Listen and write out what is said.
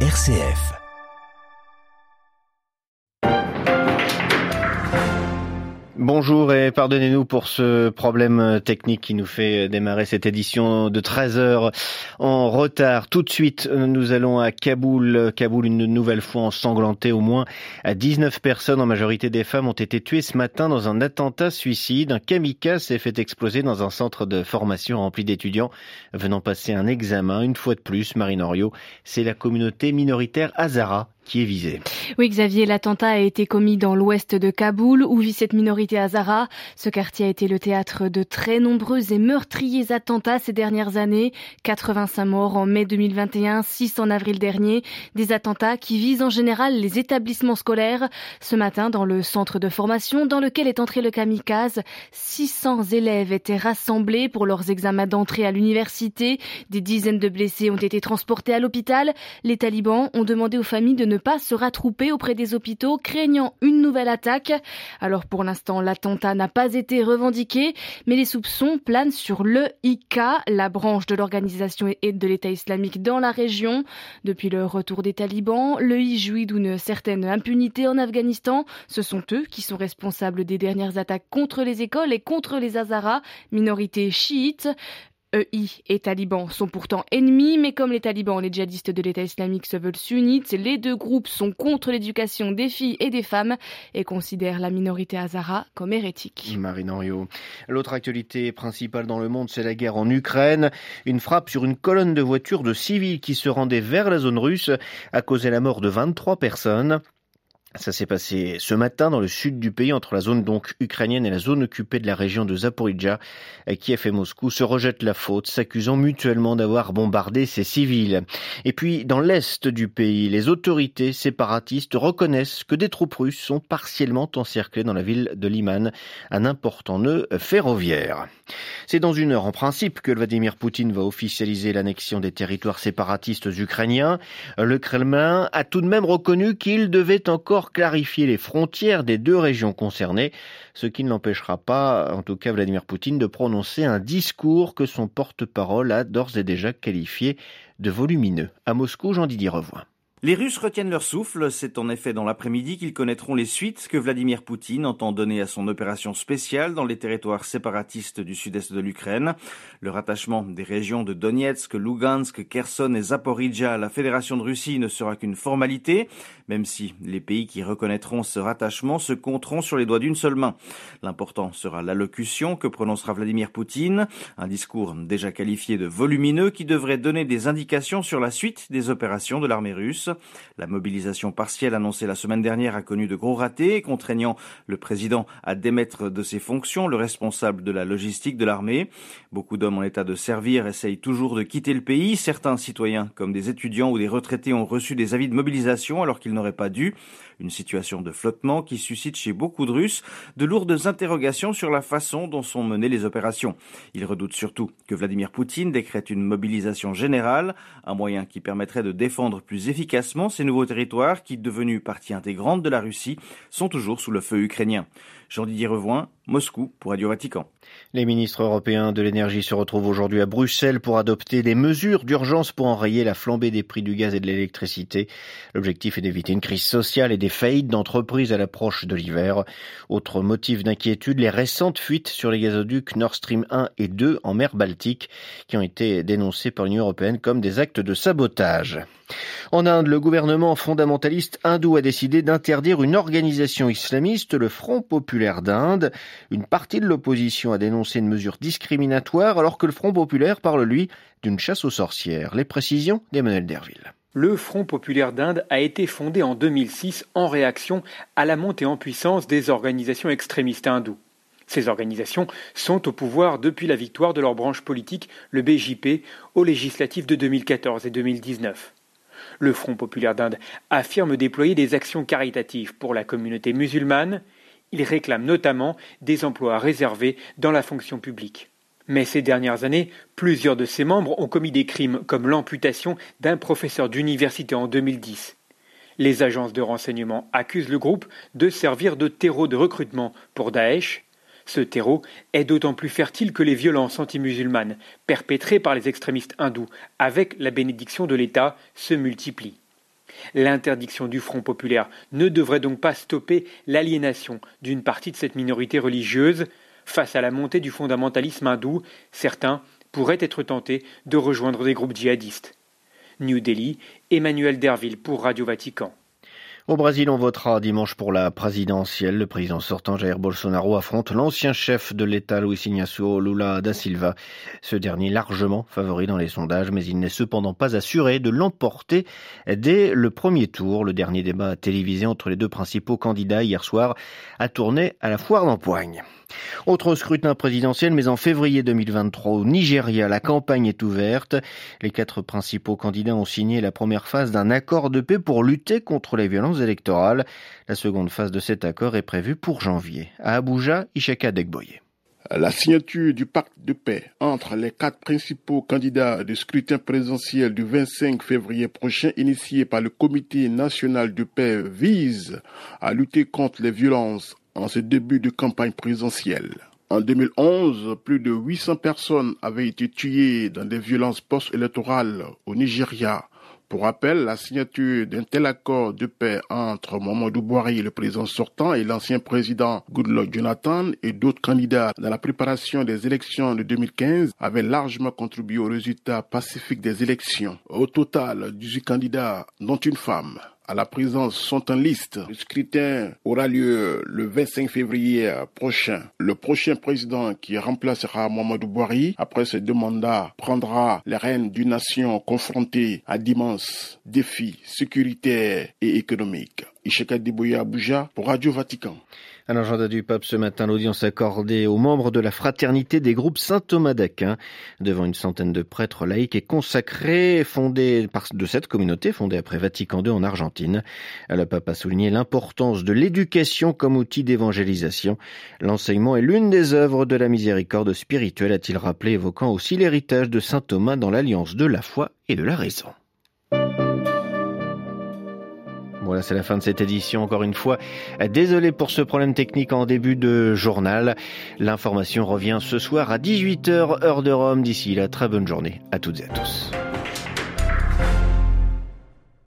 RCF. Bonjour et pardonnez-nous pour ce problème technique qui nous fait démarrer cette édition de 13 heures en retard. Tout de suite, nous allons à Kaboul. Kaboul, une nouvelle fois ensanglantée. Au moins 19 personnes, en majorité des femmes, ont été tuées ce matin dans un attentat suicide. Un kamikaze s'est fait exploser dans un centre de formation rempli d'étudiants venant passer un examen. Une fois de plus, Marine Oriot, c'est la communauté minoritaire Hazara qui est. Oui, Xavier, l'attentat a été commis dans l'ouest de Kaboul, où vit cette minorité Hazara. Ce quartier a été le théâtre de très nombreux et meurtriers attentats ces dernières années. 85 morts en mai 2021, 6 en avril dernier. Des attentats qui visent en général les établissements scolaires. Ce matin, dans le centre de formation dans lequel est entré le kamikaze, 600 élèves étaient rassemblés pour leurs examens d'entrée à l'université. Des dizaines de blessés ont été transportés à l'hôpital. Les talibans ont demandé aux familles de ne pas se rattrouper auprès des hôpitaux, craignant une nouvelle attaque. Alors pour l'instant, l'attentat n'a pas été revendiqué, mais les soupçons planent sur le IK, la branche de l'organisation et de l'État islamique dans la région. Depuis le retour des talibans, le I jouit d'une certaine impunité en Afghanistan. Ce sont eux qui sont responsables des dernières attaques contre les écoles et contre les Hazaras, minorité chiite. EI et talibans sont pourtant ennemis, mais comme les talibans et les djihadistes de l'État islamique se veulent sunnites, les deux groupes sont contre l'éducation des filles et des femmes et considèrent la minorité hazara comme hérétique. Marine Henriot. L'autre actualité principale dans le monde, c'est la guerre en Ukraine. Une frappe sur une colonne de voitures de civils qui se rendaient vers la zone russe a causé la mort de 23 personnes. Ça s'est passé ce matin dans le sud du pays, entre la zone donc ukrainienne et la zone occupée de la région de Zaporizhia. Kiev et Moscou se rejettent la faute, s'accusant mutuellement d'avoir bombardé ces civils. Et puis, dans l'est du pays, les autorités séparatistes reconnaissent que des troupes russes sont partiellement encerclées dans la ville de Liman, un important nœud ferroviaire. C'est dans une heure en principe que Vladimir Poutine va officialiser l'annexion des territoires séparatistes ukrainiens. Le Kremlin a tout de même reconnu qu'il devait encore clarifier les frontières des deux régions concernées, ce qui ne l'empêchera pas, en tout cas Vladimir Poutine, de prononcer un discours que son porte-parole a d'ores et déjà qualifié de volumineux. À Moscou, Jean-Didier Revoin. Les Russes retiennent leur souffle. C'est en effet dans l'après-midi qu'ils connaîtront les suites que Vladimir Poutine entend donner à son opération spéciale dans les territoires séparatistes du sud-est de l'Ukraine. Le rattachement des régions de Donetsk, Lugansk, Kherson et Zaporizhia à la Fédération de Russie ne sera qu'une formalité, même si les pays qui reconnaîtront ce rattachement se compteront sur les doigts d'une seule main. L'important sera l'allocution que prononcera Vladimir Poutine, un discours déjà qualifié de volumineux qui devrait donner des indications sur la suite des opérations de l'armée russe. La mobilisation partielle annoncée la semaine dernière a connu de gros ratés, contraignant le président à démettre de ses fonctions le responsable de la logistique de l'armée. Beaucoup d'hommes en état de servir essayent toujours de quitter le pays. Certains citoyens, comme des étudiants ou des retraités, ont reçu des avis de mobilisation alors qu'ils n'auraient pas dû. Une situation de flottement qui suscite chez beaucoup de Russes de lourdes interrogations sur la façon dont sont menées les opérations. Ils redoutent surtout que Vladimir Poutine décrète une mobilisation générale, un moyen qui permettrait de défendre plus efficacement ces nouveaux territoires qui, devenus partie intégrante de la Russie, sont toujours sous le feu ukrainien. Jean-Didier Revoin, Moscou pour Radio Vatican. Les ministres européens de l'énergie se retrouvent aujourd'hui à Bruxelles pour adopter des mesures d'urgence pour enrayer la flambée des prix du gaz et de l'électricité. L'objectif est d'éviter une crise sociale et des faillites d'entreprises à l'approche de l'hiver. Autre motif d'inquiétude, les récentes fuites sur les gazoducs Nord Stream 1 et 2 en mer Baltique qui ont été dénoncées par l'Union européenne comme des actes de sabotage. En Inde, le gouvernement fondamentaliste hindou a décidé d'interdire une organisation islamiste, le Front populaire d'Inde. Une partie de l'opposition a dénoncé une mesure discriminatoire alors que le Front populaire parle, lui, d'une chasse aux sorcières. Les précisions d'Emmanuel Derville. Le Front populaire d'Inde a été fondé en 2006 en réaction à la montée en puissance des organisations extrémistes hindoues. Ces organisations sont au pouvoir depuis la victoire de leur branche politique, le BJP, aux législatives de 2014 et 2019. Le Front populaire d'Inde affirme déployer des actions caritatives pour la communauté musulmane. Il réclame notamment des emplois réservés dans la fonction publique. Mais ces dernières années, plusieurs de ses membres ont commis des crimes comme l'amputation d'un professeur d'université en 2010. Les agences de renseignement accusent le groupe de servir de terreau de recrutement pour Daesh ce terreau est d'autant plus fertile que les violences anti-musulmanes perpétrées par les extrémistes hindous avec la bénédiction de l'État se multiplient. L'interdiction du Front populaire ne devrait donc pas stopper l'aliénation d'une partie de cette minorité religieuse. Face à la montée du fondamentalisme hindou, certains pourraient être tentés de rejoindre des groupes djihadistes. New Delhi, Emmanuel Derville pour Radio Vatican. Au Brésil, on votera dimanche pour la présidentielle. Le président sortant Jair Bolsonaro affronte l'ancien chef de l'État Luis Ignacio Lula da Silva. Ce dernier largement favori dans les sondages, mais il n'est cependant pas assuré de l'emporter dès le premier tour. Le dernier débat télévisé entre les deux principaux candidats hier soir a tourné à la foire d'empoigne. Autre scrutin présidentiel, mais en février 2023 au Nigeria, la campagne est ouverte. Les quatre principaux candidats ont signé la première phase d'un accord de paix pour lutter contre les violences électorales. La seconde phase de cet accord est prévue pour janvier. À Abuja, Ishaka Degboye. La signature du pacte de paix entre les quatre principaux candidats du scrutin présidentiel du 25 février prochain initié par le Comité national de paix vise à lutter contre les violences en ce début de campagne présidentielle. En 2011, plus de 800 personnes avaient été tuées dans des violences post-électorales au Nigeria. Pour rappel, la signature d'un tel accord de paix entre Mamadou Bouhari, le président sortant, et l'ancien président Goodluck Jonathan et d'autres candidats dans la préparation des élections de 2015 avait largement contribué au résultat pacifique des élections. Au total, 18 candidats, dont une femme, à la présence sont en liste. Le scrutin aura lieu le 25 février prochain. Le prochain président qui remplacera Mohamedou Bouhari après ce deux mandats prendra les rênes d'une nation confrontée à d'immenses défis sécuritaires et économiques. Dibouya Abuja pour Radio Vatican. À l'agenda du pape ce matin, l'audience accordée aux membres de la fraternité des groupes Saint-Thomas d'Aquin devant une centaine de prêtres laïcs et consacrés fondés par de cette communauté fondée après Vatican II en Argentine. Le pape a souligné l'importance de l'éducation comme outil d'évangélisation. L'enseignement est l'une des œuvres de la miséricorde spirituelle, a-t-il rappelé, évoquant aussi l'héritage de Saint Thomas dans l'alliance de la foi et de la raison. Voilà, c'est la fin de cette édition. Encore une fois, désolé pour ce problème technique en début de journal. L'information revient ce soir à 18h, heure de Rome. D'ici là, très bonne journée à toutes et à tous.